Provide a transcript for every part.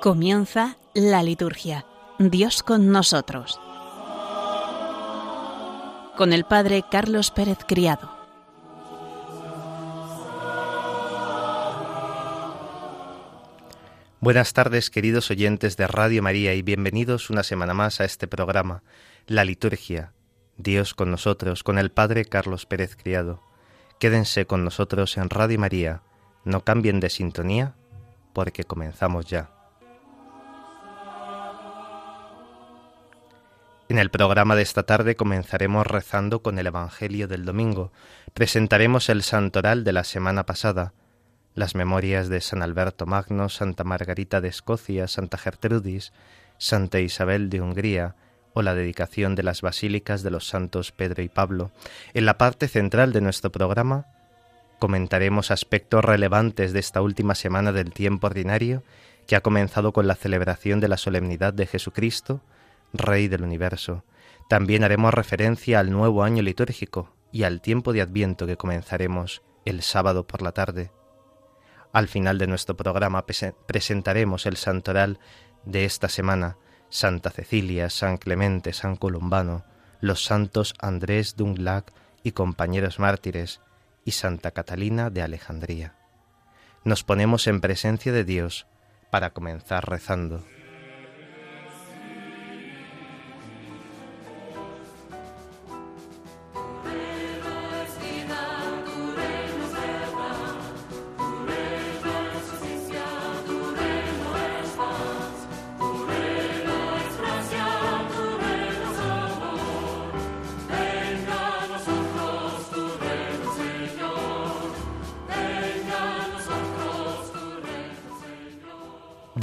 Comienza la liturgia. Dios con nosotros. Con el Padre Carlos Pérez Criado. Buenas tardes, queridos oyentes de Radio María, y bienvenidos una semana más a este programa, La Liturgia. Dios con nosotros, con el Padre Carlos Pérez Criado. Quédense con nosotros en Radio María. No cambien de sintonía, porque comenzamos ya. En el programa de esta tarde comenzaremos rezando con el Evangelio del domingo. Presentaremos el santoral de la semana pasada, las memorias de San Alberto Magno, Santa Margarita de Escocia, Santa Gertrudis, Santa Isabel de Hungría, o la dedicación de las basílicas de los santos Pedro y Pablo. En la parte central de nuestro programa comentaremos aspectos relevantes de esta última semana del tiempo ordinario que ha comenzado con la celebración de la solemnidad de Jesucristo, Rey del universo. También haremos referencia al nuevo año litúrgico y al tiempo de Adviento que comenzaremos el sábado por la tarde. Al final de nuestro programa presentaremos el santoral de esta semana, Santa Cecilia, San Clemente, San Columbano, los santos Andrés Dunglac y compañeros mártires, y Santa Catalina de Alejandría. Nos ponemos en presencia de Dios para comenzar rezando.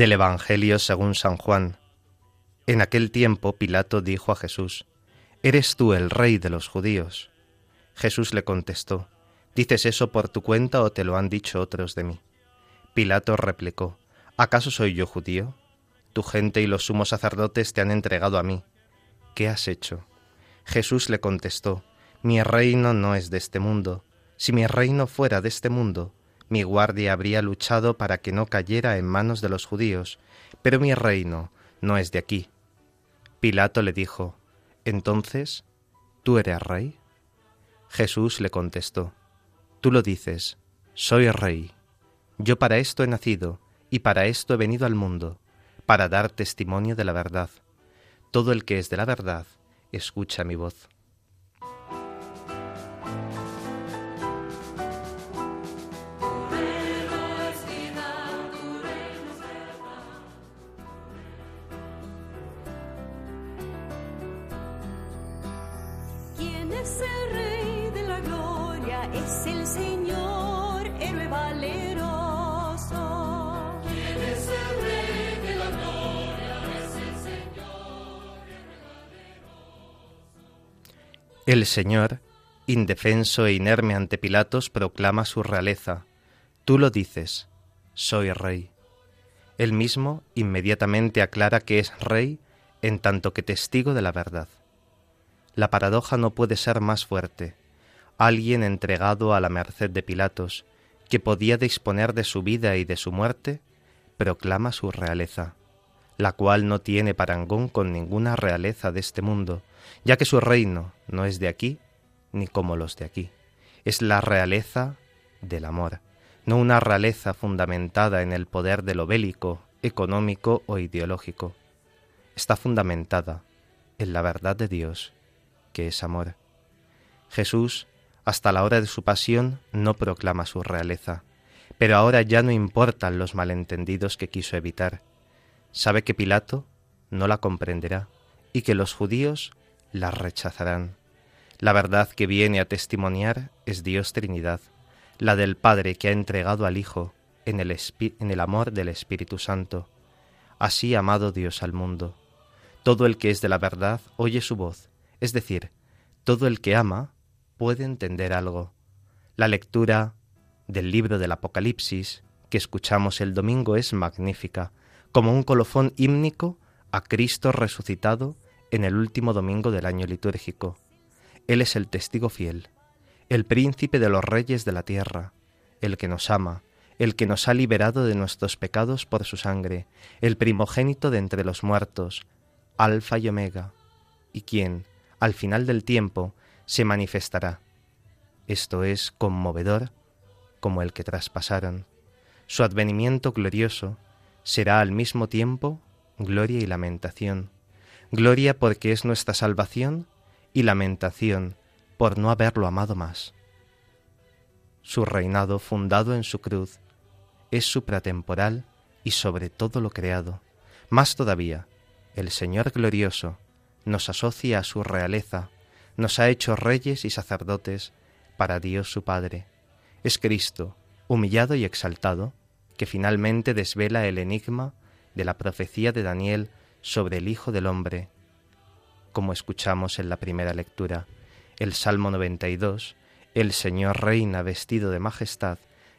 Del Evangelio según San Juan. En aquel tiempo Pilato dijo a Jesús, ¿Eres tú el rey de los judíos? Jesús le contestó, ¿Dices eso por tu cuenta o te lo han dicho otros de mí? Pilato replicó, ¿acaso soy yo judío? Tu gente y los sumos sacerdotes te han entregado a mí. ¿Qué has hecho? Jesús le contestó, Mi reino no es de este mundo. Si mi reino fuera de este mundo, mi guardia habría luchado para que no cayera en manos de los judíos, pero mi reino no es de aquí. Pilato le dijo, Entonces, ¿tú eres rey? Jesús le contestó, Tú lo dices, soy rey. Yo para esto he nacido, y para esto he venido al mundo, para dar testimonio de la verdad. Todo el que es de la verdad, escucha mi voz. El Señor, indefenso e inerme ante Pilatos, proclama su realeza. Tú lo dices, soy rey. Él mismo inmediatamente aclara que es rey en tanto que testigo de la verdad. La paradoja no puede ser más fuerte. Alguien entregado a la merced de Pilatos, que podía disponer de su vida y de su muerte, proclama su realeza, la cual no tiene parangón con ninguna realeza de este mundo, ya que su reino no es de aquí ni como los de aquí. Es la realeza del amor, no una realeza fundamentada en el poder de lo bélico, económico o ideológico. Está fundamentada en la verdad de Dios, que es amor. Jesús, hasta la hora de su pasión, no proclama su realeza, pero ahora ya no importan los malentendidos que quiso evitar. Sabe que Pilato no la comprenderá y que los judíos la rechazarán. La verdad que viene a testimoniar es Dios Trinidad, la del Padre que ha entregado al Hijo en el, en el amor del Espíritu Santo. Así amado Dios al mundo. Todo el que es de la verdad oye su voz, es decir, todo el que ama puede entender algo. La lectura del libro del Apocalipsis que escuchamos el domingo es magnífica, como un colofón hímnico a Cristo resucitado en el último domingo del año litúrgico. Él es el testigo fiel, el príncipe de los reyes de la tierra, el que nos ama, el que nos ha liberado de nuestros pecados por su sangre, el primogénito de entre los muertos, Alfa y Omega, y quien, al final del tiempo, se manifestará. Esto es conmovedor como el que traspasaron. Su advenimiento glorioso será al mismo tiempo gloria y lamentación. Gloria porque es nuestra salvación y lamentación por no haberlo amado más. Su reinado fundado en su cruz es supratemporal y sobre todo lo creado. Más todavía, el Señor glorioso nos asocia a su realeza, nos ha hecho reyes y sacerdotes para Dios su Padre. Es Cristo, humillado y exaltado, que finalmente desvela el enigma de la profecía de Daniel sobre el Hijo del Hombre, como escuchamos en la primera lectura. El Salmo 92, el Señor reina vestido de majestad,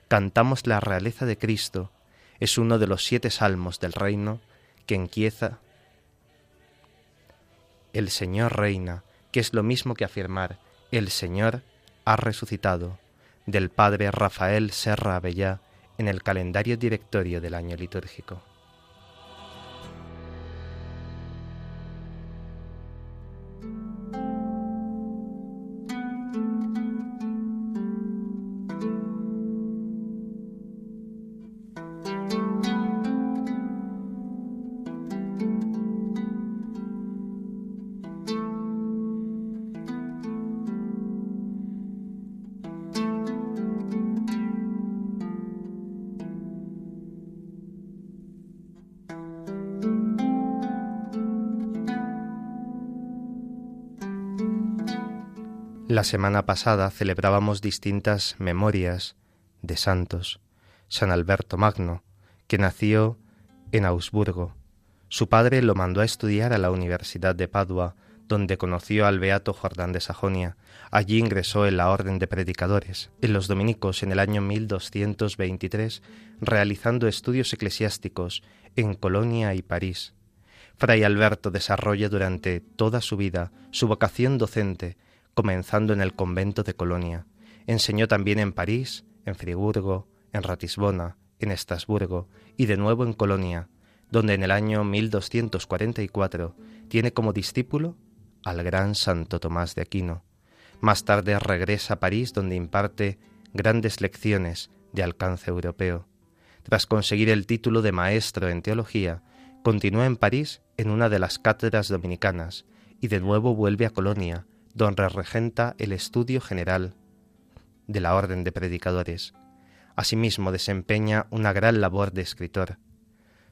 cantamos la realeza de Cristo, es uno de los siete salmos del reino que empieza el Señor reina, que es lo mismo que afirmar el Señor ha resucitado, del Padre Rafael Serra Abellá en el calendario directorio del año litúrgico. La semana pasada celebrábamos distintas memorias de santos. San Alberto Magno, que nació en Augsburgo. Su padre lo mandó a estudiar a la Universidad de Padua, donde conoció al beato Jordán de Sajonia. Allí ingresó en la Orden de Predicadores, en los dominicos en el año 1223, realizando estudios eclesiásticos en Colonia y París. Fray Alberto desarrolla durante toda su vida su vocación docente comenzando en el convento de Colonia. Enseñó también en París, en Friburgo, en Ratisbona, en Estrasburgo y de nuevo en Colonia, donde en el año 1244 tiene como discípulo al gran Santo Tomás de Aquino. Más tarde regresa a París donde imparte grandes lecciones de alcance europeo. Tras conseguir el título de maestro en teología, continúa en París en una de las cátedras dominicanas y de nuevo vuelve a Colonia, donde regenta el estudio general de la Orden de Predicadores. Asimismo desempeña una gran labor de escritor.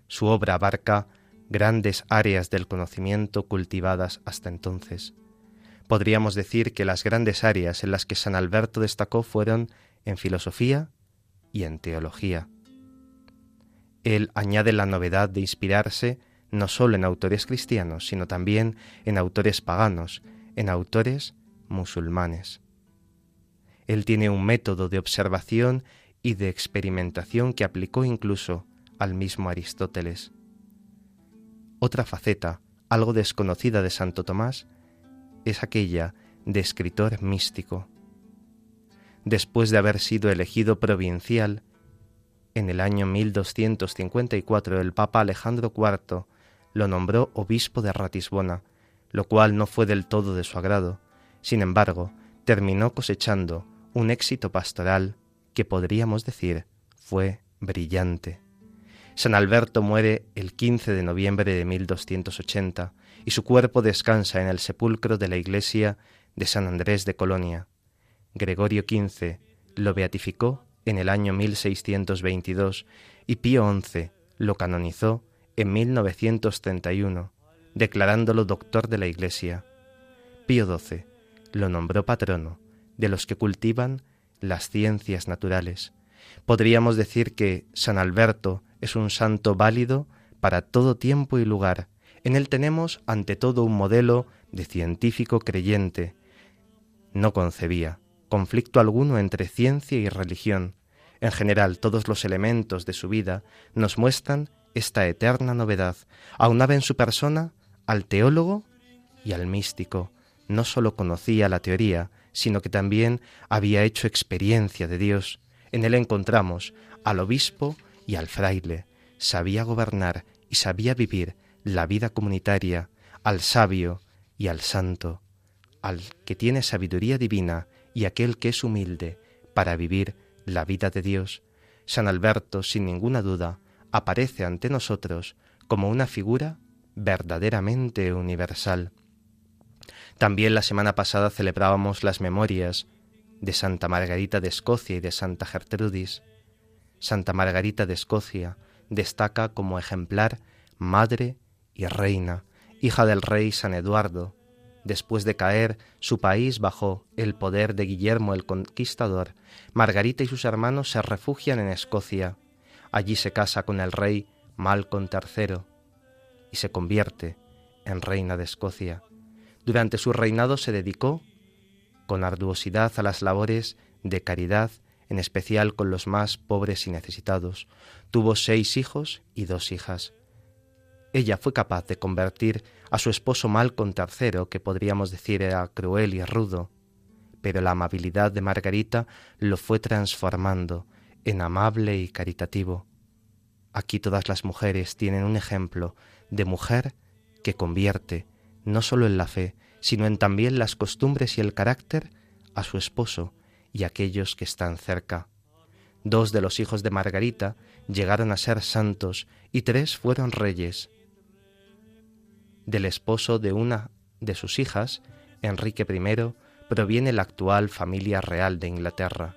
Su obra abarca grandes áreas del conocimiento cultivadas hasta entonces. Podríamos decir que las grandes áreas en las que San Alberto destacó fueron en filosofía y en teología. Él añade la novedad de inspirarse no solo en autores cristianos, sino también en autores paganos, en autores musulmanes. Él tiene un método de observación y de experimentación que aplicó incluso al mismo Aristóteles. Otra faceta, algo desconocida de Santo Tomás, es aquella de escritor místico. Después de haber sido elegido provincial, en el año 1254 el Papa Alejandro IV lo nombró obispo de Ratisbona, lo cual no fue del todo de su agrado. Sin embargo, terminó cosechando un éxito pastoral que podríamos decir fue brillante. San Alberto muere el 15 de noviembre de 1280 y su cuerpo descansa en el sepulcro de la iglesia de San Andrés de Colonia. Gregorio XV lo beatificó en el año 1622 y Pío XI lo canonizó en 1931 declarándolo doctor de la Iglesia. Pío XII lo nombró patrono de los que cultivan las ciencias naturales. Podríamos decir que San Alberto es un santo válido para todo tiempo y lugar. En él tenemos ante todo un modelo de científico creyente. No concebía conflicto alguno entre ciencia y religión. En general, todos los elementos de su vida nos muestran esta eterna novedad. Aunaba en su persona al teólogo y al místico. No sólo conocía la teoría, sino que también había hecho experiencia de Dios. En él encontramos al obispo y al fraile. Sabía gobernar y sabía vivir la vida comunitaria, al sabio y al santo, al que tiene sabiduría divina y aquel que es humilde para vivir la vida de Dios. San Alberto, sin ninguna duda, aparece ante nosotros como una figura verdaderamente universal. También la semana pasada celebrábamos las memorias de Santa Margarita de Escocia y de Santa Gertrudis. Santa Margarita de Escocia destaca como ejemplar madre y reina, hija del rey San Eduardo. Después de caer su país bajo el poder de Guillermo el Conquistador, Margarita y sus hermanos se refugian en Escocia. Allí se casa con el rey Malcolm III y se convierte en reina de Escocia. Durante su reinado se dedicó con arduosidad a las labores de caridad, en especial con los más pobres y necesitados. Tuvo seis hijos y dos hijas. Ella fue capaz de convertir a su esposo Malcolm III, que podríamos decir era cruel y rudo, pero la amabilidad de Margarita lo fue transformando en amable y caritativo. Aquí todas las mujeres tienen un ejemplo de mujer que convierte, no solo en la fe, sino en también las costumbres y el carácter a su esposo y aquellos que están cerca. Dos de los hijos de Margarita llegaron a ser santos y tres fueron reyes. Del esposo de una de sus hijas, Enrique I, proviene la actual familia real de Inglaterra.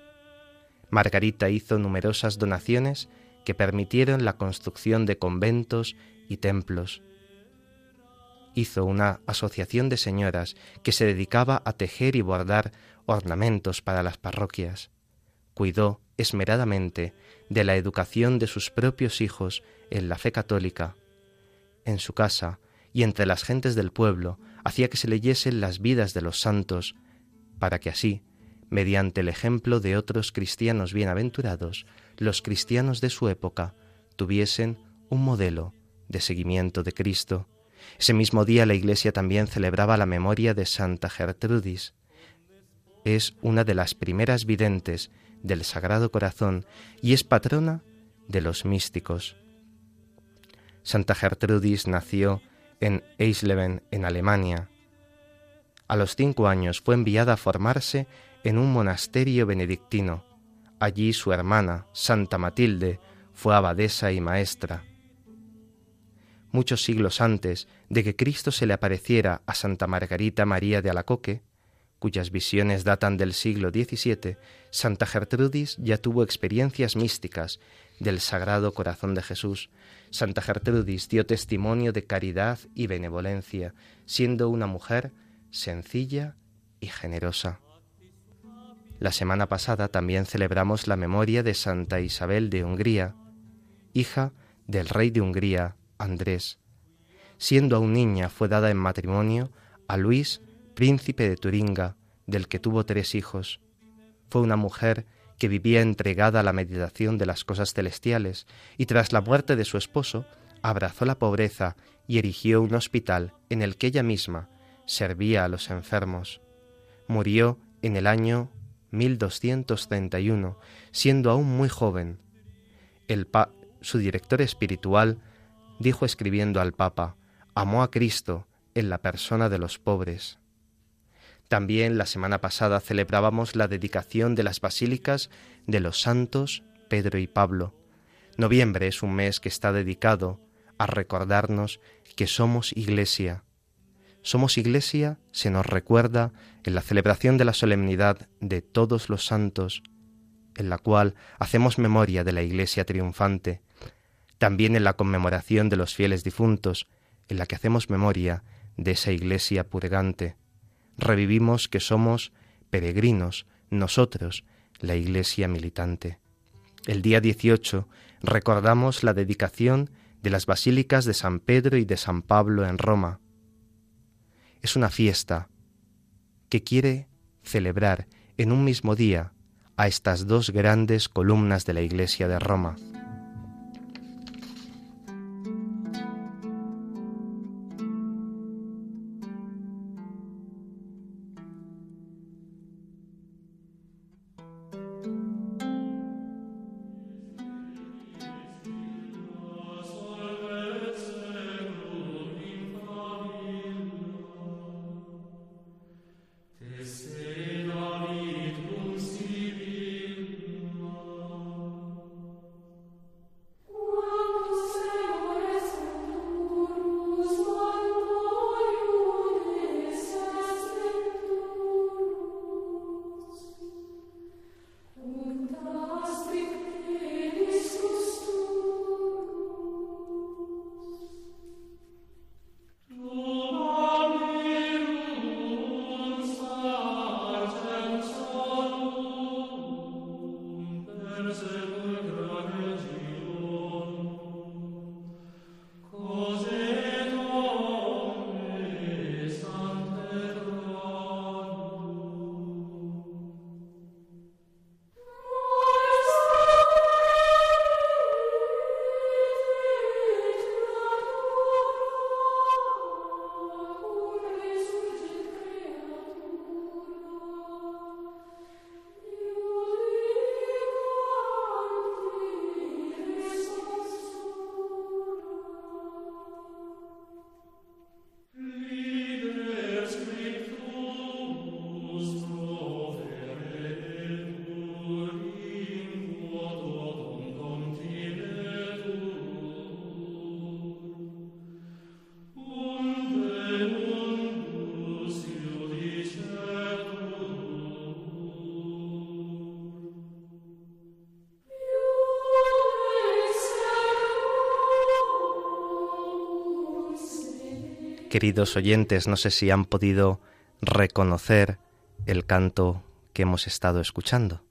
Margarita hizo numerosas donaciones que permitieron la construcción de conventos y templos, hizo una asociación de señoras que se dedicaba a tejer y bordar ornamentos para las parroquias. Cuidó esmeradamente de la educación de sus propios hijos en la fe católica. En su casa y entre las gentes del pueblo hacía que se leyesen las vidas de los santos, para que así, mediante el ejemplo de otros cristianos bienaventurados, los cristianos de su época tuviesen un modelo de seguimiento de Cristo. Ese mismo día la Iglesia también celebraba la memoria de Santa Gertrudis. Es una de las primeras videntes del Sagrado Corazón y es patrona de los místicos. Santa Gertrudis nació en Eisleben, en Alemania. A los cinco años fue enviada a formarse en un monasterio benedictino. Allí su hermana, Santa Matilde, fue abadesa y maestra muchos siglos antes de que Cristo se le apareciera a Santa Margarita María de Alacoque, cuyas visiones datan del siglo XVII, Santa Gertrudis ya tuvo experiencias místicas del Sagrado Corazón de Jesús. Santa Gertrudis dio testimonio de caridad y benevolencia, siendo una mujer sencilla y generosa. La semana pasada también celebramos la memoria de Santa Isabel de Hungría, hija del rey de Hungría, Andrés. Siendo aún niña fue dada en matrimonio a Luis, príncipe de Turinga, del que tuvo tres hijos. Fue una mujer que vivía entregada a la meditación de las cosas celestiales y tras la muerte de su esposo abrazó la pobreza y erigió un hospital en el que ella misma servía a los enfermos. Murió en el año 1231, siendo aún muy joven. El su director espiritual dijo escribiendo al Papa, amó a Cristo en la persona de los pobres. También la semana pasada celebrábamos la dedicación de las basílicas de los santos Pedro y Pablo. Noviembre es un mes que está dedicado a recordarnos que somos iglesia. Somos iglesia se nos recuerda en la celebración de la solemnidad de todos los santos, en la cual hacemos memoria de la iglesia triunfante, también en la conmemoración de los fieles difuntos, en la que hacemos memoria de esa iglesia purgante. Revivimos que somos peregrinos, nosotros, la iglesia militante. El día 18 recordamos la dedicación de las basílicas de San Pedro y de San Pablo en Roma. Es una fiesta que quiere celebrar en un mismo día a estas dos grandes columnas de la iglesia de Roma. Queridos oyentes, no sé si han podido reconocer el canto que hemos estado escuchando.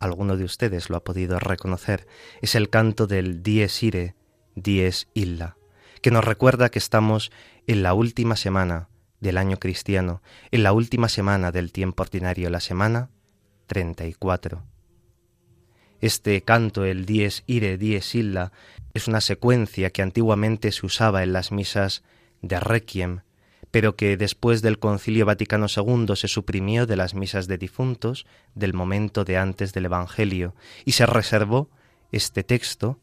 Alguno de ustedes lo ha podido reconocer. Es el canto del Dies Ire, Dies Illa, que nos recuerda que estamos en la última semana del año cristiano, en la última semana del tiempo ordinario, la semana 34. Este canto, el Dies Ire, Dies Illa, es una secuencia que antiguamente se usaba en las misas de Requiem, pero que después del Concilio Vaticano II se suprimió de las misas de difuntos del momento de antes del Evangelio y se reservó este texto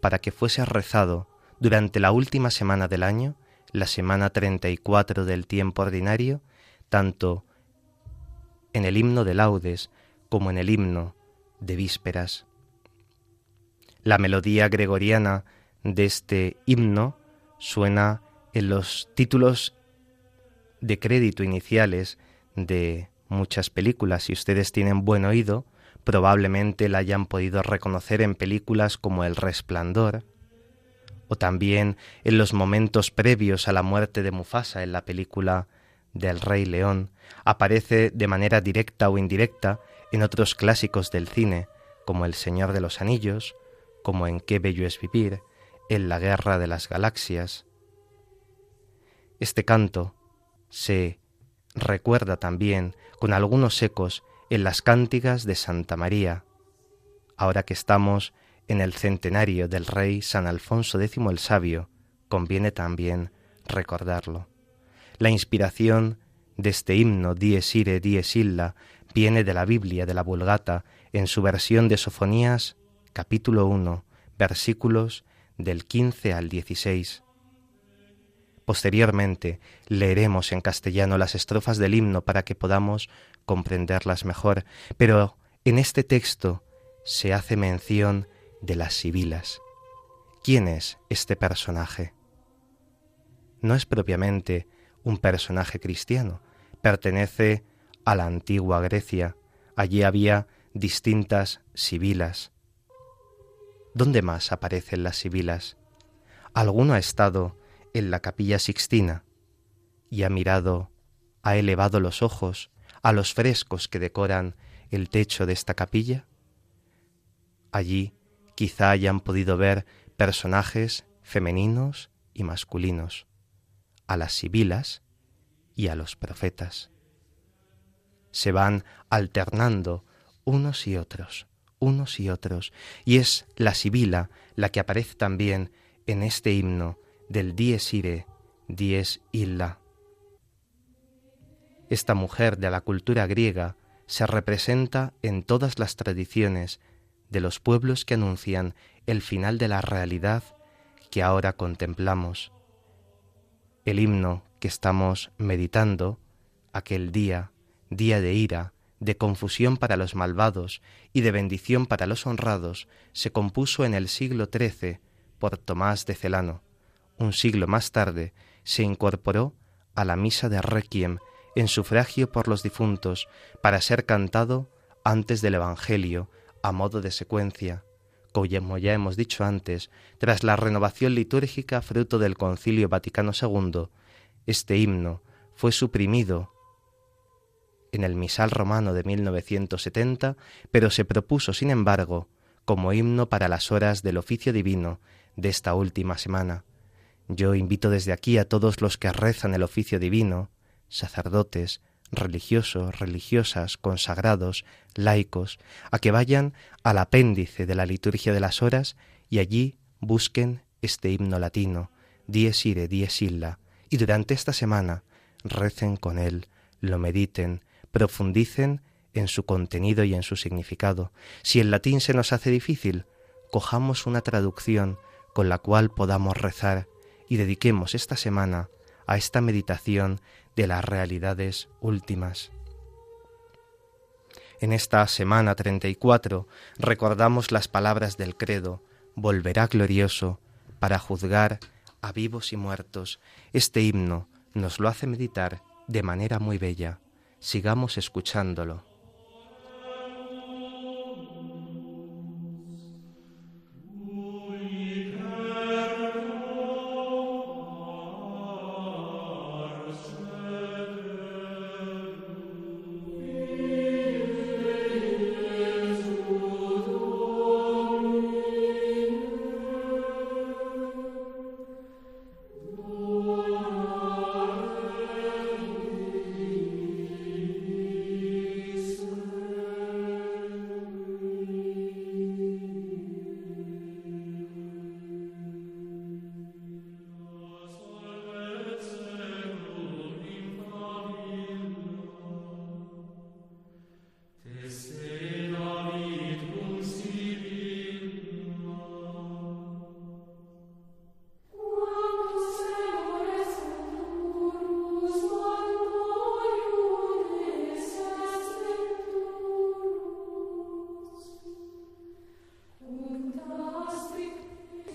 para que fuese rezado durante la última semana del año, la semana 34 del tiempo ordinario, tanto en el himno de laudes como en el himno de vísperas. La melodía gregoriana de este himno suena en los títulos de crédito iniciales de muchas películas. Si ustedes tienen buen oído, probablemente la hayan podido reconocer en películas como El Resplandor, o también en los momentos previos a la muerte de Mufasa en la película del Rey León, aparece de manera directa o indirecta en otros clásicos del cine, como El Señor de los Anillos, como en Qué bello es vivir, en La Guerra de las Galaxias. Este canto se recuerda también con algunos ecos en las cántigas de Santa María, ahora que estamos en el centenario del rey San Alfonso X el Sabio, conviene también recordarlo. La inspiración de este himno Dies Ire, Dies Illa viene de la Biblia de la Vulgata en su versión de Sofonías capítulo 1, versículos del 15 al 16. Posteriormente leeremos en castellano las estrofas del himno para que podamos comprenderlas mejor, pero en este texto se hace mención de las sibilas. ¿Quién es este personaje? No es propiamente un personaje cristiano, pertenece a la antigua Grecia. Allí había distintas sibilas. ¿Dónde más aparecen las sibilas? ¿Alguno ha estado en la capilla sixtina y ha mirado, ha elevado los ojos a los frescos que decoran el techo de esta capilla? Allí quizá hayan podido ver personajes femeninos y masculinos, a las sibilas y a los profetas. Se van alternando unos y otros, unos y otros, y es la sibila la que aparece también en este himno del dies ire, dies illa. Esta mujer de la cultura griega se representa en todas las tradiciones de los pueblos que anuncian el final de la realidad que ahora contemplamos. El himno que estamos meditando, aquel día, día de ira, de confusión para los malvados y de bendición para los honrados, se compuso en el siglo XIII por Tomás de Celano. Un siglo más tarde, se incorporó a la misa de Requiem en sufragio por los difuntos para ser cantado antes del Evangelio a modo de secuencia, como ya hemos dicho antes, tras la renovación litúrgica fruto del Concilio Vaticano II, este himno fue suprimido en el misal romano de 1970, pero se propuso, sin embargo, como himno para las horas del oficio divino de esta última semana. Yo invito desde aquí a todos los que rezan el oficio divino, sacerdotes, religiosos, religiosas, consagrados, laicos, a que vayan al apéndice de la liturgia de las horas y allí busquen este himno latino, Dies ire, dies illa, y durante esta semana recen con él, lo mediten, profundicen en su contenido y en su significado. Si el latín se nos hace difícil, cojamos una traducción con la cual podamos rezar y dediquemos esta semana a esta meditación de las realidades últimas. En esta semana 34 recordamos las palabras del credo, volverá glorioso para juzgar a vivos y muertos. Este himno nos lo hace meditar de manera muy bella. Sigamos escuchándolo.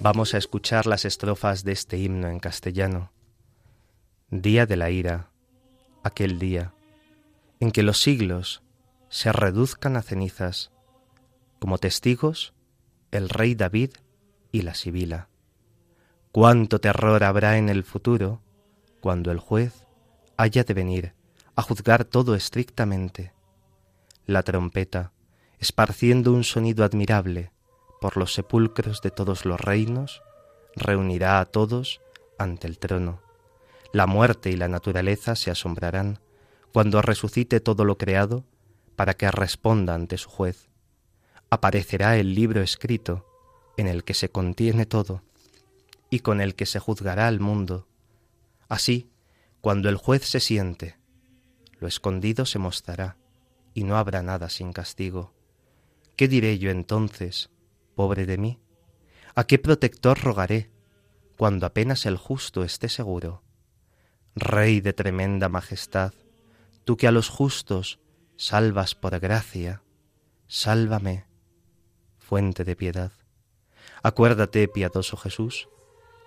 Vamos a escuchar las estrofas de este himno en castellano. Día de la ira, aquel día, en que los siglos se reduzcan a cenizas, como testigos el rey David y la Sibila. Cuánto terror habrá en el futuro cuando el juez haya de venir a juzgar todo estrictamente. La trompeta, esparciendo un sonido admirable por los sepulcros de todos los reinos, reunirá a todos ante el trono. La muerte y la naturaleza se asombrarán cuando resucite todo lo creado para que responda ante su juez. Aparecerá el libro escrito en el que se contiene todo y con el que se juzgará al mundo. Así, cuando el juez se siente, lo escondido se mostrará y no habrá nada sin castigo. ¿Qué diré yo entonces, pobre de mí? ¿A qué protector rogaré cuando apenas el justo esté seguro? Rey de tremenda majestad, tú que a los justos salvas por gracia, sálvame, fuente de piedad. Acuérdate, piadoso Jesús,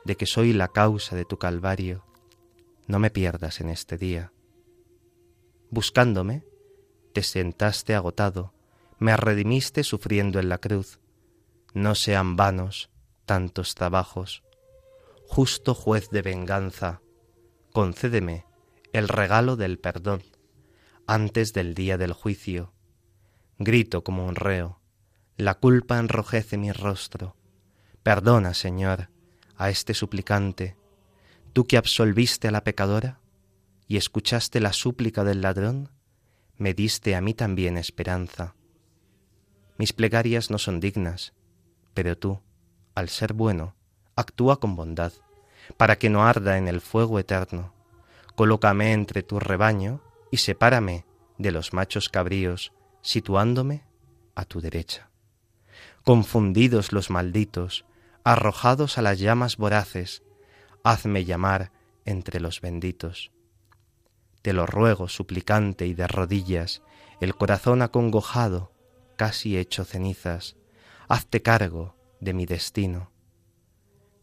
de que soy la causa de tu calvario. No me pierdas en este día. Buscándome, te sentaste agotado, me redimiste sufriendo en la cruz. No sean vanos tantos trabajos. Justo juez de venganza, concédeme el regalo del perdón antes del día del juicio. Grito como un reo, la culpa enrojece mi rostro. Perdona, Señor, a este suplicante, tú que absolviste a la pecadora y escuchaste la súplica del ladrón, me diste a mí también esperanza. Mis plegarias no son dignas, pero tú, al ser bueno, actúa con bondad, para que no arda en el fuego eterno. Colócame entre tu rebaño y sepárame de los machos cabríos, situándome a tu derecha. Confundidos los malditos, arrojados a las llamas voraces, hazme llamar entre los benditos. Te lo ruego, suplicante y de rodillas, el corazón acongojado, casi hecho cenizas, hazte cargo de mi destino.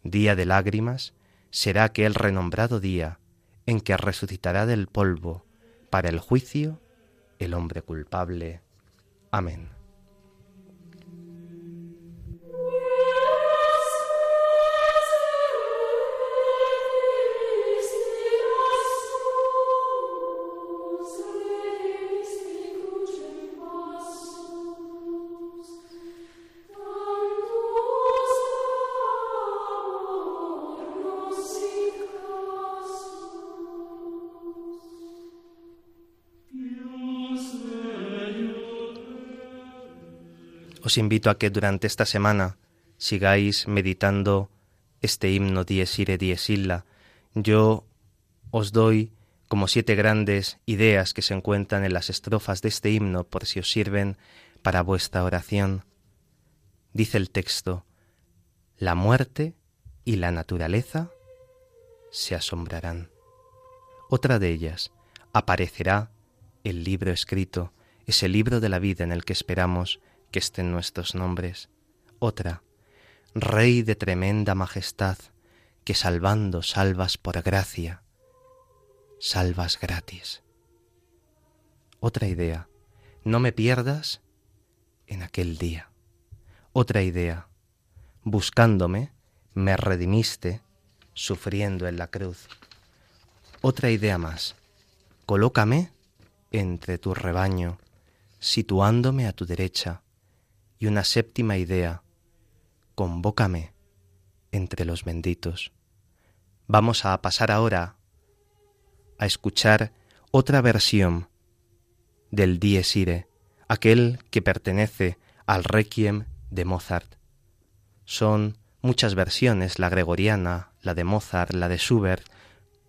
Día de lágrimas será aquel renombrado día en que resucitará del polvo para el juicio el hombre culpable. Amén. Os invito a que durante esta semana sigáis meditando este himno Dies Ire Dies Illa. Yo os doy como siete grandes ideas que se encuentran en las estrofas de este himno por si os sirven para vuestra oración. Dice el texto, la muerte y la naturaleza se asombrarán. Otra de ellas, aparecerá el libro escrito, ese libro de la vida en el que esperamos que estén nuestros nombres. Otra, Rey de tremenda majestad, que salvando salvas por gracia, salvas gratis. Otra idea, no me pierdas en aquel día. Otra idea, buscándome, me redimiste, sufriendo en la cruz. Otra idea más, colócame entre tu rebaño, situándome a tu derecha, y una séptima idea, convócame entre los benditos. Vamos a pasar ahora a escuchar otra versión del Dies Irae, aquel que pertenece al Requiem de Mozart. Son muchas versiones, la gregoriana, la de Mozart, la de Schubert,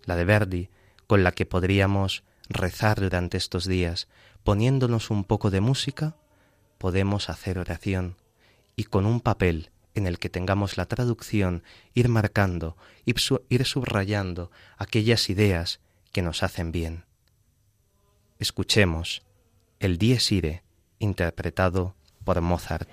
la de Verdi, con la que podríamos rezar durante estos días, poniéndonos un poco de música podemos hacer oración y con un papel en el que tengamos la traducción ir marcando, ir subrayando aquellas ideas que nos hacen bien. Escuchemos el Dies Irae interpretado por Mozart.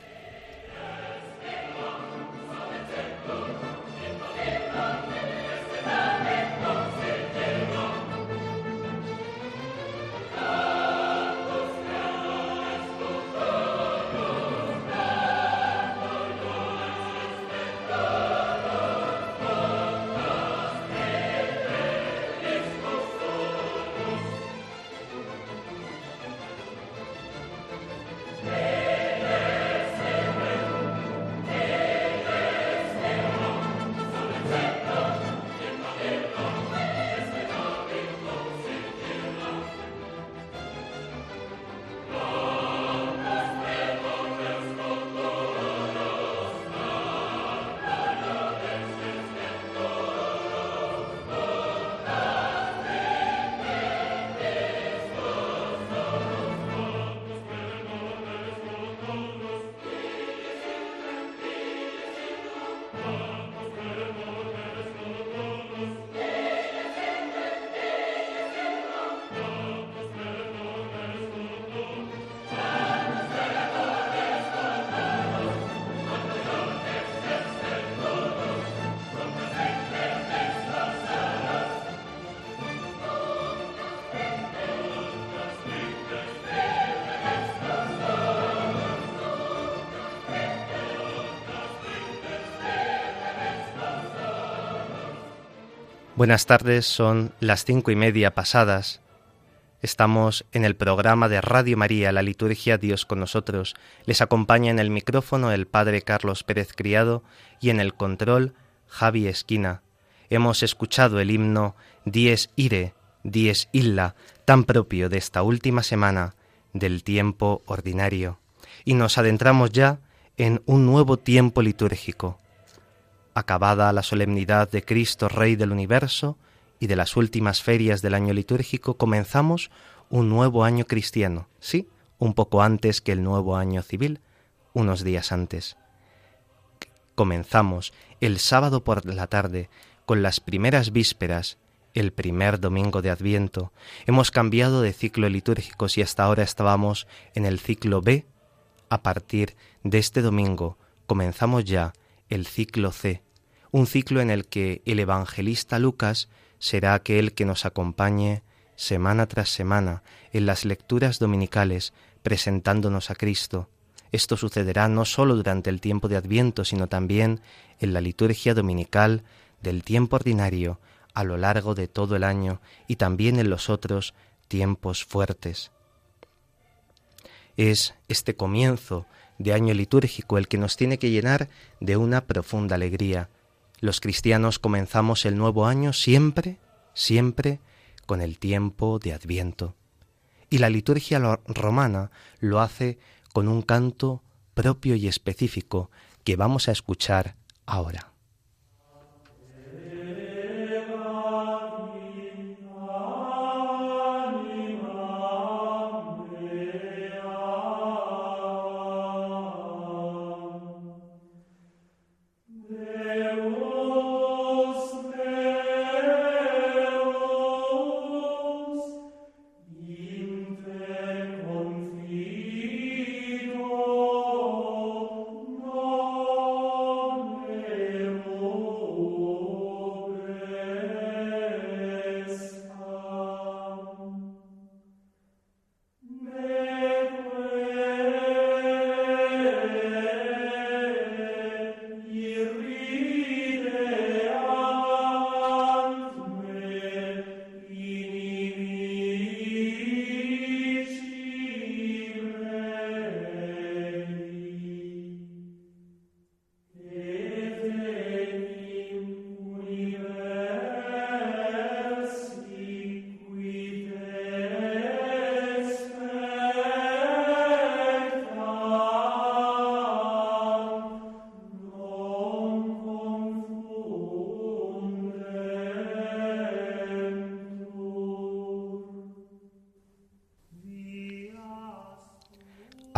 Buenas tardes, son las cinco y media pasadas. Estamos en el programa de Radio María, la liturgia Dios con nosotros. Les acompaña en el micrófono el Padre Carlos Pérez Criado y en el control Javi Esquina. Hemos escuchado el himno Dies Ire, Dies Illa, tan propio de esta última semana del tiempo ordinario. Y nos adentramos ya en un nuevo tiempo litúrgico, Acabada la solemnidad de Cristo Rey del universo y de las últimas ferias del año litúrgico, comenzamos un nuevo año cristiano, sí, un poco antes que el nuevo año civil, unos días antes. Comenzamos el sábado por la tarde con las primeras vísperas, el primer domingo de Adviento. Hemos cambiado de ciclo litúrgico y hasta ahora estábamos en el ciclo B. A partir de este domingo comenzamos ya el ciclo C, un ciclo en el que el evangelista Lucas será aquel que nos acompañe semana tras semana en las lecturas dominicales presentándonos a Cristo. Esto sucederá no sólo durante el tiempo de Adviento, sino también en la liturgia dominical del tiempo ordinario a lo largo de todo el año y también en los otros tiempos fuertes. Es este comienzo de año litúrgico el que nos tiene que llenar de una profunda alegría. Los cristianos comenzamos el nuevo año siempre, siempre con el tiempo de Adviento. Y la liturgia romana lo hace con un canto propio y específico que vamos a escuchar ahora.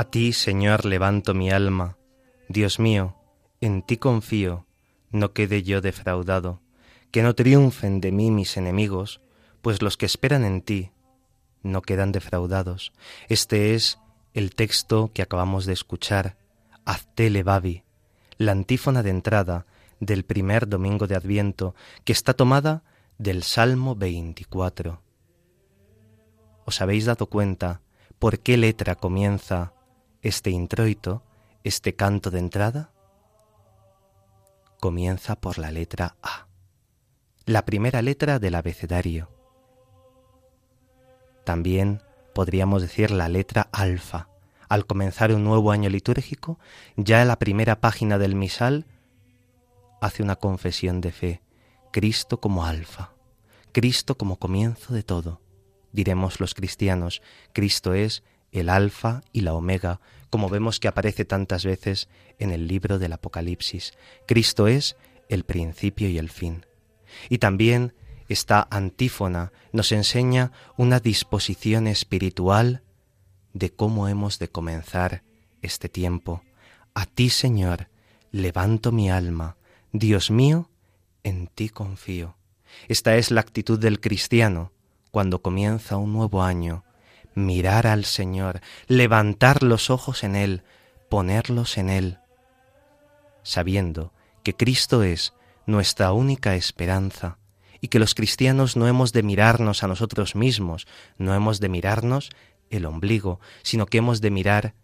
A ti, Señor, levanto mi alma. Dios mío, en ti confío, no quede yo defraudado, que no triunfen de mí mis enemigos, pues los que esperan en ti no quedan defraudados. Este es el texto que acabamos de escuchar, Azte levavi, la antífona de entrada del primer domingo de Adviento, que está tomada del Salmo 24. ¿Os habéis dado cuenta por qué letra comienza este introito, este canto de entrada, comienza por la letra A, la primera letra del abecedario. También podríamos decir la letra alfa. Al comenzar un nuevo año litúrgico, ya en la primera página del misal hace una confesión de fe. Cristo como alfa, Cristo como comienzo de todo. Diremos los cristianos, Cristo es el alfa y la omega, como vemos que aparece tantas veces en el libro del Apocalipsis. Cristo es el principio y el fin. Y también esta antífona nos enseña una disposición espiritual de cómo hemos de comenzar este tiempo. A ti, Señor, levanto mi alma. Dios mío, en ti confío. Esta es la actitud del cristiano cuando comienza un nuevo año, mirar al Señor, levantar los ojos en Él, ponerlos en Él, sabiendo que Cristo es nuestra única esperanza y que los cristianos no hemos de mirarnos a nosotros mismos, no hemos de mirarnos el ombligo, sino que hemos de mirar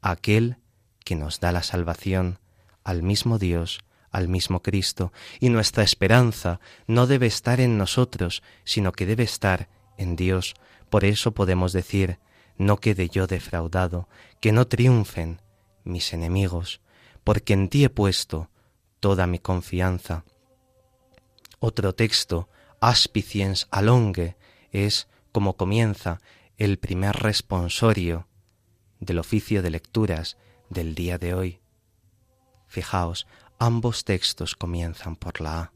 a aquel que nos da la salvación, al mismo Dios, al mismo Cristo, y nuestra esperanza no debe estar en nosotros, sino que debe estar en Dios. Por eso podemos decir, no quede yo defraudado, que no triunfen mis enemigos, porque en ti he puesto toda mi confianza. Otro texto, Aspiciens alongue, es como comienza el primer responsorio del oficio de lecturas del día de hoy. Fijaos, ambos textos comienzan por la A.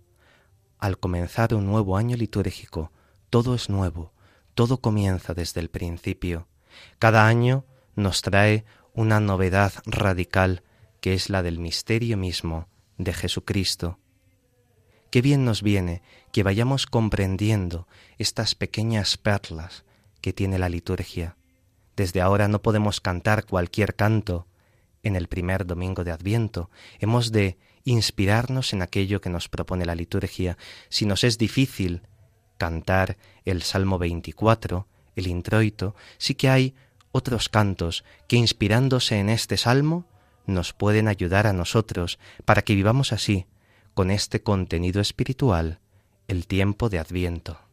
Al comenzar un nuevo año litúrgico, todo es nuevo, todo comienza desde el principio. Cada año nos trae una novedad radical que es la del misterio mismo de Jesucristo. Qué bien nos viene que vayamos comprendiendo estas pequeñas perlas que tiene la liturgia. Desde ahora no podemos cantar cualquier canto en el primer domingo de Adviento. Hemos de inspirarnos en aquello que nos propone la liturgia. Si nos es difícil cantar el Salmo 24, el introito, sí que hay otros cantos que inspirándose en este salmo nos pueden ayudar a nosotros para que vivamos así, con este contenido espiritual, el tiempo de Adviento.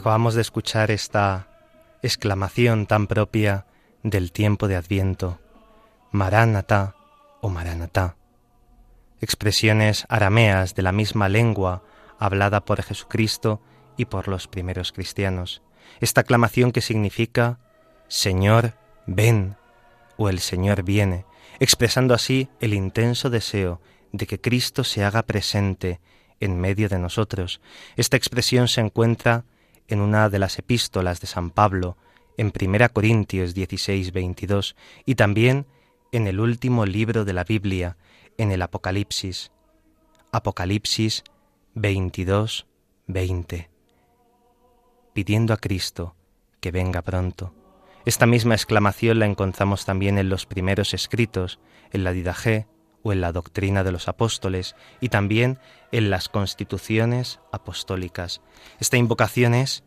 Acabamos de escuchar esta exclamación tan propia del tiempo de Adviento, Maránata o Maranatá, expresiones arameas de la misma lengua hablada por Jesucristo y por los primeros cristianos. Esta aclamación que significa Señor, ven o el Señor viene, expresando así el intenso deseo de que Cristo se haga presente en medio de nosotros. Esta expresión se encuentra en una de las epístolas de San Pablo, en 1 Corintios 16, 22, y también en el último libro de la Biblia, en el Apocalipsis. Apocalipsis 22, 20. Pidiendo a Cristo que venga pronto. Esta misma exclamación la encontramos también en los primeros escritos, en la Didaje o en la doctrina de los apóstoles y también en las constituciones apostólicas. Esta invocación es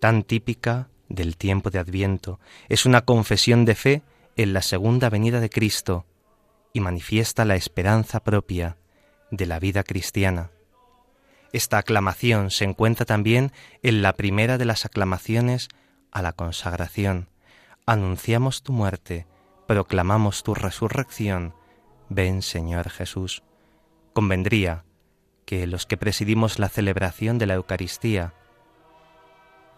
tan típica del tiempo de Adviento, es una confesión de fe en la segunda venida de Cristo y manifiesta la esperanza propia de la vida cristiana. Esta aclamación se encuentra también en la primera de las aclamaciones a la consagración. Anunciamos tu muerte, proclamamos tu resurrección, ven Señor Jesús. Convendría que los que presidimos la celebración de la Eucaristía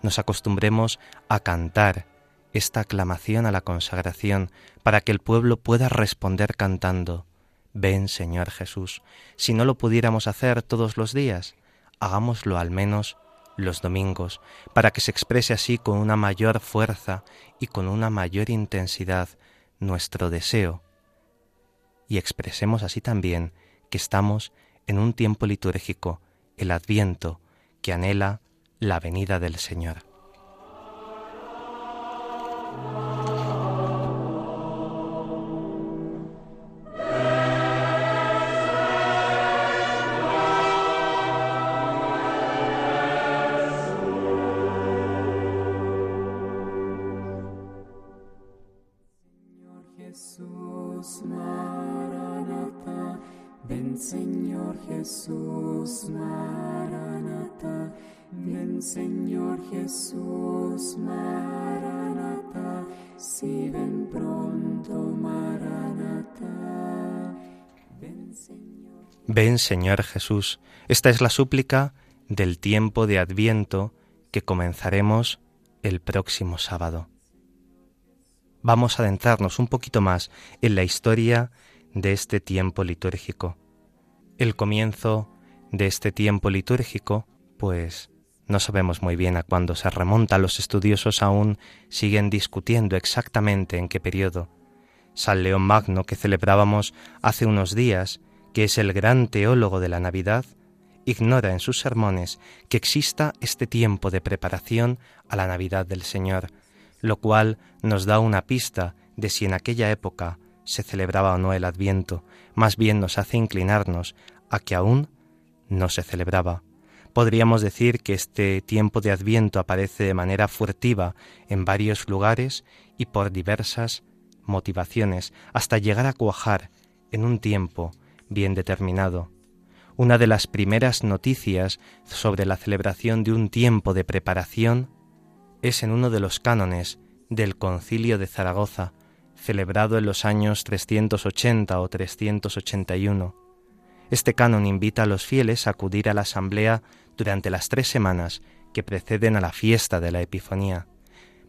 nos acostumbremos a cantar esta aclamación a la consagración para que el pueblo pueda responder cantando, Ven Señor Jesús. Si no lo pudiéramos hacer todos los días, hagámoslo al menos los domingos, para que se exprese así con una mayor fuerza y con una mayor intensidad nuestro deseo y expresemos así también que estamos en un tiempo litúrgico, el adviento, que anhela la venida del Señor. Ven Señor Jesús. Esta es la súplica del tiempo de Adviento que comenzaremos el próximo sábado. Vamos a adentrarnos un poquito más en la historia de este tiempo litúrgico. El comienzo de este tiempo litúrgico, pues no sabemos muy bien a cuándo se remonta, los estudiosos aún siguen discutiendo exactamente en qué periodo. San León Magno, que celebrábamos hace unos días, que es el gran teólogo de la Navidad, ignora en sus sermones que exista este tiempo de preparación a la Navidad del Señor, lo cual nos da una pista de si en aquella época se celebraba o no el Adviento, más bien nos hace inclinarnos a que aún no se celebraba. Podríamos decir que este tiempo de Adviento aparece de manera furtiva en varios lugares y por diversas motivaciones, hasta llegar a cuajar en un tiempo bien determinado. Una de las primeras noticias sobre la celebración de un tiempo de preparación es en uno de los cánones del Concilio de Zaragoza, celebrado en los años 380 o 381. Este canon invita a los fieles a acudir a la asamblea durante las tres semanas que preceden a la fiesta de la Epifanía,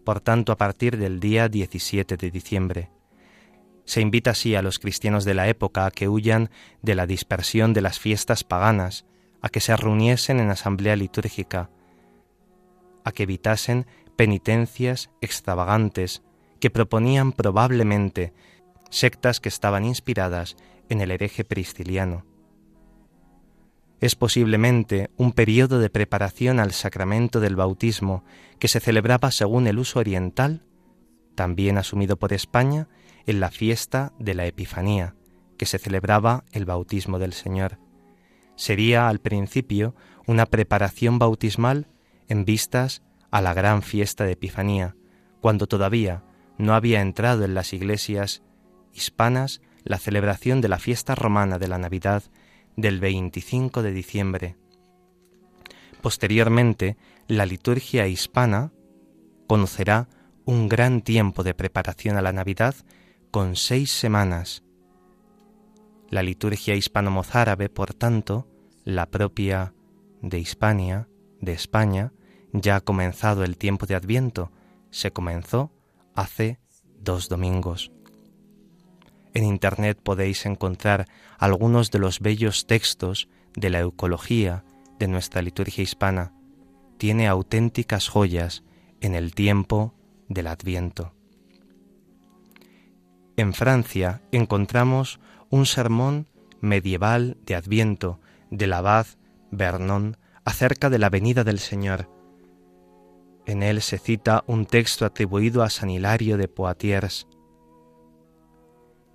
por tanto a partir del día 17 de diciembre. Se invita así a los cristianos de la época a que huyan de la dispersión de las fiestas paganas, a que se reuniesen en asamblea litúrgica, a que evitasen penitencias extravagantes que proponían probablemente sectas que estaban inspiradas en el hereje prisciliano. Es posiblemente un periodo de preparación al sacramento del bautismo que se celebraba según el uso oriental, también asumido por España, en la fiesta de la Epifanía, que se celebraba el bautismo del Señor. Sería al principio una preparación bautismal en vistas a la gran fiesta de Epifanía, cuando todavía no había entrado en las iglesias hispanas la celebración de la fiesta romana de la Navidad del 25 de diciembre. Posteriormente, la liturgia hispana conocerá un gran tiempo de preparación a la Navidad con seis semanas. La liturgia hispano-mozárabe, por tanto, la propia de Hispania, de España, ya ha comenzado el tiempo de Adviento, se comenzó hace dos domingos. En Internet podéis encontrar algunos de los bellos textos de la eucología de nuestra liturgia hispana. Tiene auténticas joyas en el tiempo del Adviento. En Francia encontramos un sermón medieval de Adviento del abad Vernon acerca de la venida del Señor, en él se cita un texto atribuido a San Hilario de Poitiers.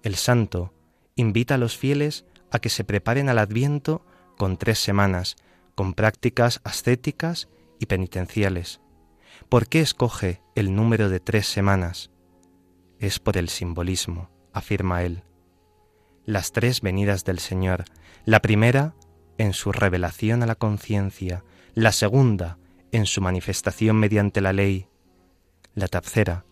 El santo invita a los fieles a que se preparen al adviento con tres semanas, con prácticas ascéticas y penitenciales. ¿Por qué escoge el número de tres semanas? Es por el simbolismo, afirma él. Las tres venidas del Señor, la primera en su revelación a la conciencia, la segunda en su manifestación mediante la ley, la tercera,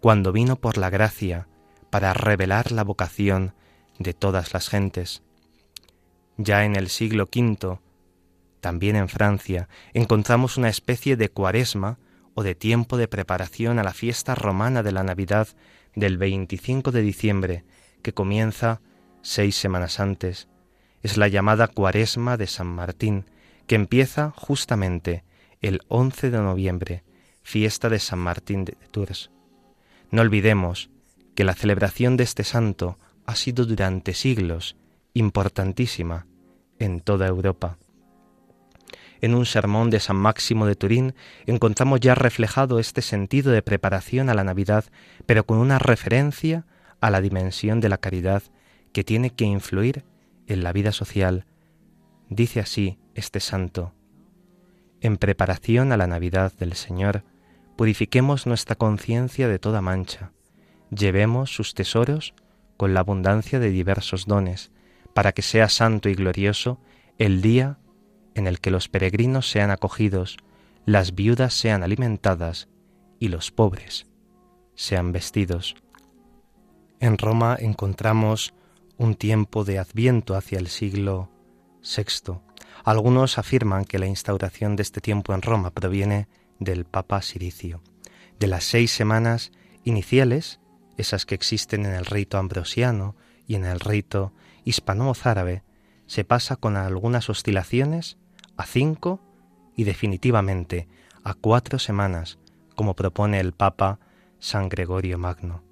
cuando vino por la gracia para revelar la vocación de todas las gentes. Ya en el siglo V, también en Francia, encontramos una especie de cuaresma o de tiempo de preparación a la fiesta romana de la Navidad del 25 de diciembre, que comienza seis semanas antes. Es la llamada cuaresma de San Martín, que empieza justamente el 11 de noviembre, fiesta de San Martín de Tours. No olvidemos que la celebración de este santo ha sido durante siglos importantísima en toda Europa. En un sermón de San Máximo de Turín encontramos ya reflejado este sentido de preparación a la Navidad, pero con una referencia a la dimensión de la caridad que tiene que influir en la vida social. Dice así este santo, en preparación a la Navidad del Señor, purifiquemos nuestra conciencia de toda mancha, llevemos sus tesoros con la abundancia de diversos dones, para que sea santo y glorioso el día en el que los peregrinos sean acogidos, las viudas sean alimentadas y los pobres sean vestidos. En Roma encontramos un tiempo de adviento hacia el siglo VI, algunos afirman que la instauración de este tiempo en Roma proviene del Papa Siricio. De las seis semanas iniciales, esas que existen en el rito ambrosiano y en el rito hispano-mozárabe, se pasa con algunas oscilaciones a cinco y definitivamente a cuatro semanas, como propone el Papa San Gregorio Magno.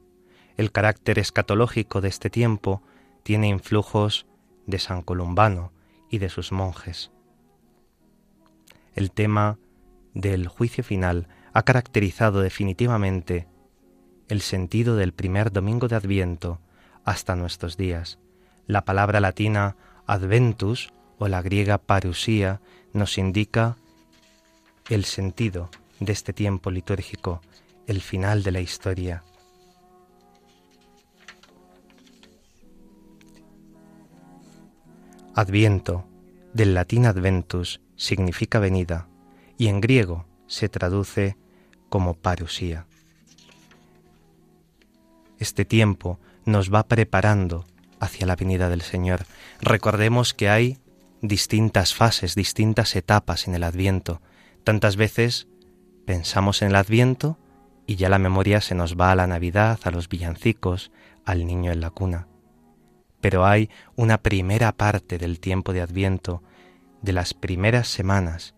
El carácter escatológico de este tiempo tiene influjos de San Columbano, y de sus monjes. el tema del juicio final ha caracterizado definitivamente el sentido del primer domingo de Adviento hasta nuestros días. La palabra latina adventus o la griega parusía nos indica el sentido de este tiempo litúrgico, el final de la historia. Adviento, del latín adventus, significa venida, y en griego se traduce como parusía. Este tiempo nos va preparando hacia la venida del Señor. Recordemos que hay distintas fases, distintas etapas en el Adviento. Tantas veces pensamos en el Adviento y ya la memoria se nos va a la Navidad, a los villancicos, al niño en la cuna. Pero hay una primera parte del tiempo de Adviento, de las primeras semanas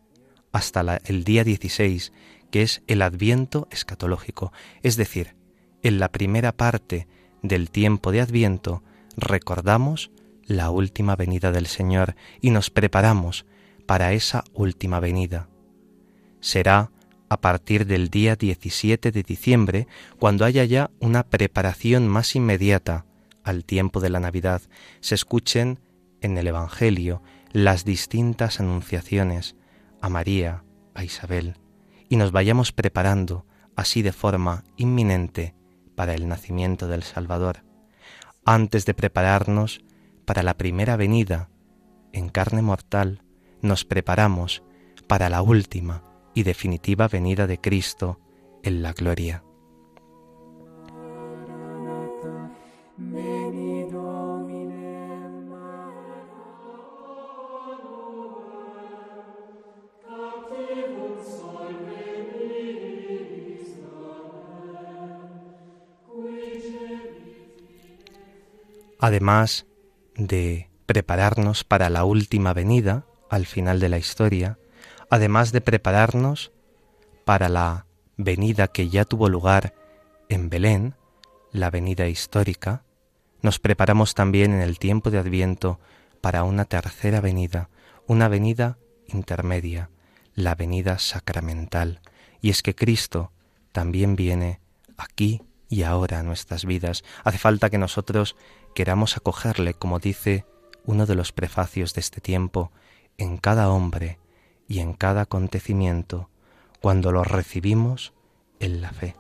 hasta el día 16, que es el Adviento escatológico, es decir, en la primera parte del tiempo de Adviento recordamos la última venida del Señor y nos preparamos para esa última venida. Será a partir del día 17 de diciembre, cuando haya ya una preparación más inmediata al tiempo de la Navidad, se escuchen en el Evangelio las distintas anunciaciones a María, a Isabel, y nos vayamos preparando así de forma inminente para el nacimiento del Salvador, antes de prepararnos para la primera venida en carne mortal, nos preparamos para la última y definitiva venida de Cristo en la gloria. Además de prepararnos para la última venida al final de la historia, además de prepararnos para la venida que ya tuvo lugar en Belén, la venida histórica, nos preparamos también en el tiempo de Adviento para una tercera venida, una venida intermedia, la venida sacramental. Y es que Cristo también viene aquí y ahora a nuestras vidas. Hace falta que nosotros queramos acogerle, como dice uno de los prefacios de este tiempo, en cada hombre y en cada acontecimiento cuando lo recibimos en la fe.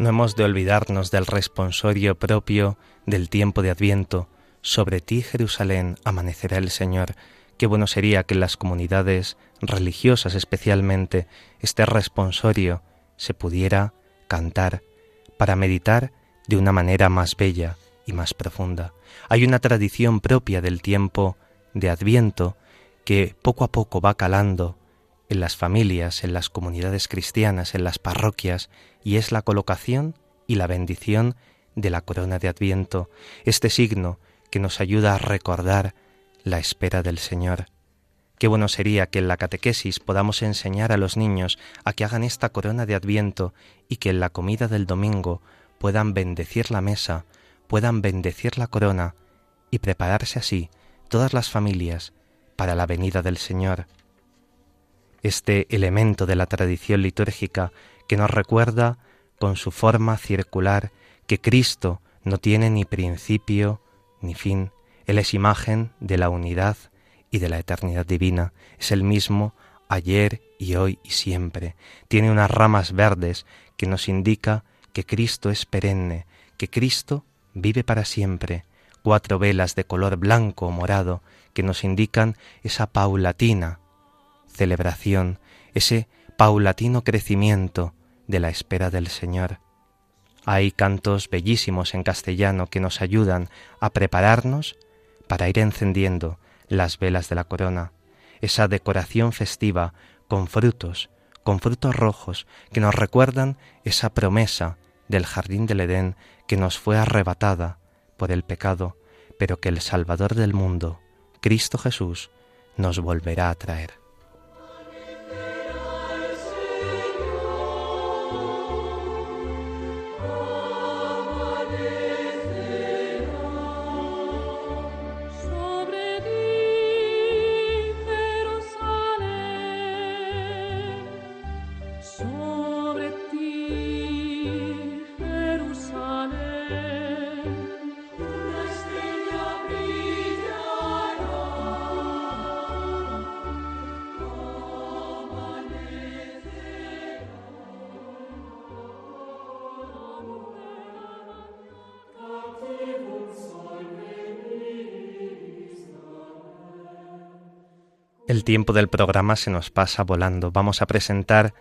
No hemos de olvidarnos del responsorio propio del tiempo de Adviento. Sobre ti, Jerusalén, amanecerá el Señor. Qué bueno sería que en las comunidades religiosas especialmente este responsorio se pudiera cantar para meditar de una manera más bella y más profunda. Hay una tradición propia del tiempo de Adviento que poco a poco va calando en las familias, en las comunidades cristianas, en las parroquias, y es la colocación y la bendición de la corona de Adviento, este signo que nos ayuda a recordar la espera del Señor. Qué bueno sería que en la catequesis podamos enseñar a los niños a que hagan esta corona de Adviento y que en la comida del domingo puedan bendecir la mesa, puedan bendecir la corona y prepararse así todas las familias para la venida del Señor este elemento de la tradición litúrgica que nos recuerda con su forma circular que Cristo no tiene ni principio ni fin. Él es imagen de la unidad y de la eternidad divina. Es el mismo ayer y hoy y siempre. Tiene unas ramas verdes que nos indica que Cristo es perenne, que Cristo vive para siempre. Cuatro velas de color blanco o morado que nos indican esa paulatina celebración, ese paulatino crecimiento de la espera del Señor. Hay cantos bellísimos en castellano que nos ayudan a prepararnos para ir encendiendo las velas de la corona, esa decoración festiva con frutos, con frutos rojos que nos recuerdan esa promesa del jardín del Edén que nos fue arrebatada por el pecado, pero que el Salvador del mundo, Cristo Jesús, nos volverá a traer. Tiempo del programa se nos pasa volando. Vamos a presentar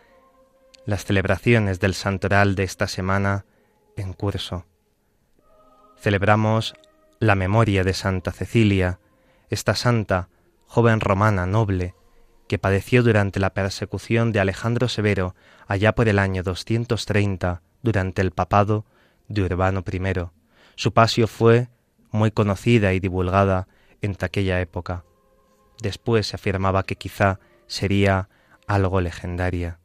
las celebraciones del santoral de esta semana en curso. Celebramos la memoria de Santa Cecilia, esta santa, joven romana noble, que padeció durante la persecución de Alejandro Severo allá por el año 230 durante el papado de Urbano I. Su pasio fue muy conocida y divulgada en aquella época. Después se afirmaba que quizá sería algo legendaria.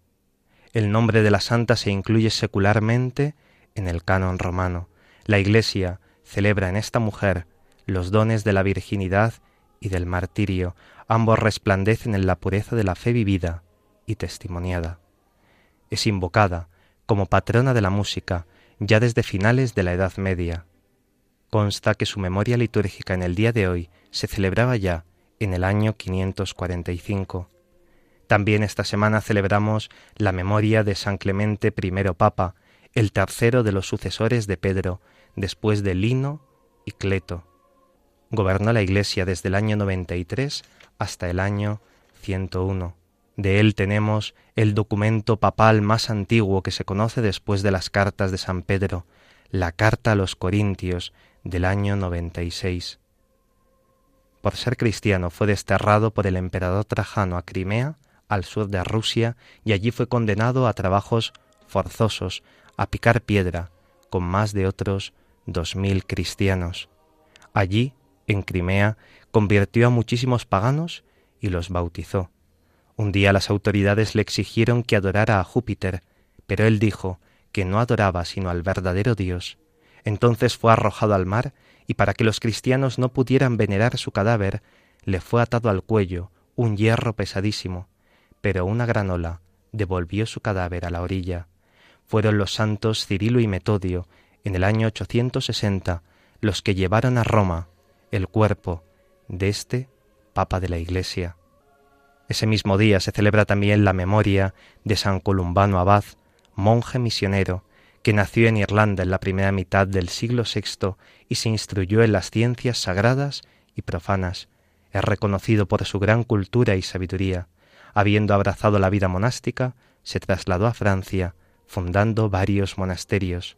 El nombre de la santa se incluye secularmente en el canon romano. La Iglesia celebra en esta mujer los dones de la virginidad y del martirio. Ambos resplandecen en la pureza de la fe vivida y testimoniada. Es invocada como patrona de la música ya desde finales de la Edad Media. Consta que su memoria litúrgica en el día de hoy se celebraba ya en el año 545. También esta semana celebramos la memoria de San Clemente I Papa, el tercero de los sucesores de Pedro, después de Lino y Cleto. Gobernó la Iglesia desde el año 93 hasta el año 101. De él tenemos el documento papal más antiguo que se conoce después de las cartas de San Pedro, la Carta a los Corintios del año 96 por ser cristiano, fue desterrado por el emperador Trajano a Crimea, al sur de Rusia, y allí fue condenado a trabajos forzosos, a picar piedra, con más de otros dos mil cristianos. Allí, en Crimea, convirtió a muchísimos paganos y los bautizó. Un día las autoridades le exigieron que adorara a Júpiter, pero él dijo que no adoraba sino al verdadero Dios. Entonces fue arrojado al mar y para que los cristianos no pudieran venerar su cadáver, le fue atado al cuello un hierro pesadísimo, pero una gran ola devolvió su cadáver a la orilla. Fueron los santos Cirilo y Metodio, en el año 860, los que llevaron a Roma el cuerpo de este Papa de la Iglesia. Ese mismo día se celebra también la memoria de San Columbano Abad, monje misionero, que nació en Irlanda en la primera mitad del siglo VI y se instruyó en las ciencias sagradas y profanas. Es reconocido por su gran cultura y sabiduría. Habiendo abrazado la vida monástica, se trasladó a Francia, fundando varios monasterios.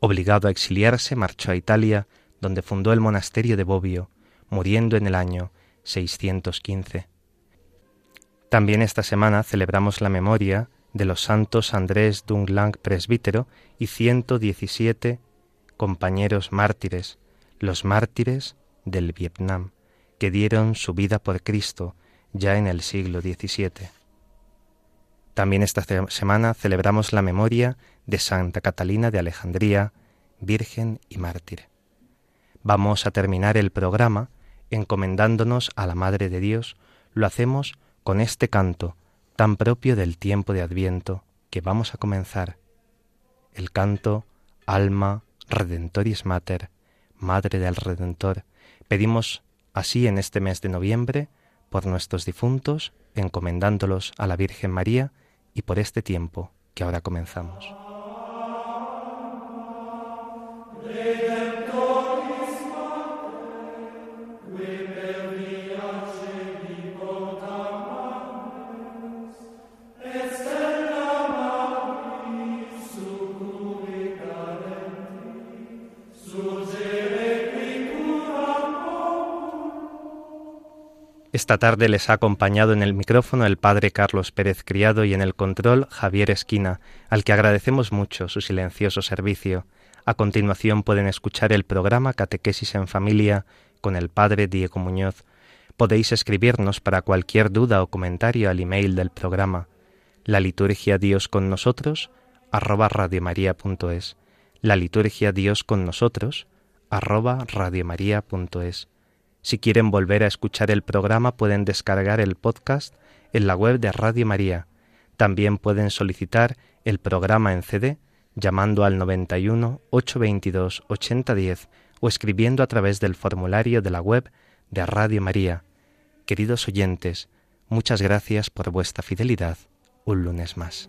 Obligado a exiliarse, marchó a Italia, donde fundó el monasterio de Bobbio, muriendo en el año 615. También esta semana celebramos la memoria de los santos Andrés Dunglang presbítero y 117 compañeros mártires, los mártires del Vietnam, que dieron su vida por Cristo ya en el siglo XVII. También esta semana celebramos la memoria de Santa Catalina de Alejandría, Virgen y Mártir. Vamos a terminar el programa encomendándonos a la Madre de Dios. Lo hacemos con este canto tan propio del tiempo de Adviento que vamos a comenzar, el canto Alma Redentoris Mater, Madre del Redentor. Pedimos así en este mes de noviembre por nuestros difuntos, encomendándolos a la Virgen María y por este tiempo que ahora comenzamos. Esta tarde les ha acompañado en el micrófono el padre Carlos Pérez Criado y en el control Javier Esquina, al que agradecemos mucho su silencioso servicio. A continuación pueden escuchar el programa Catequesis en Familia con el padre Diego Muñoz. Podéis escribirnos para cualquier duda o comentario al email del programa. La liturgia Dios con nosotros arroba radiomaria.es. La liturgia Dios con nosotros arroba radiomaria.es. Si quieren volver a escuchar el programa pueden descargar el podcast en la web de Radio María. También pueden solicitar el programa en CD llamando al 91 822 8010 o escribiendo a través del formulario de la web de Radio María. Queridos oyentes, muchas gracias por vuestra fidelidad un lunes más.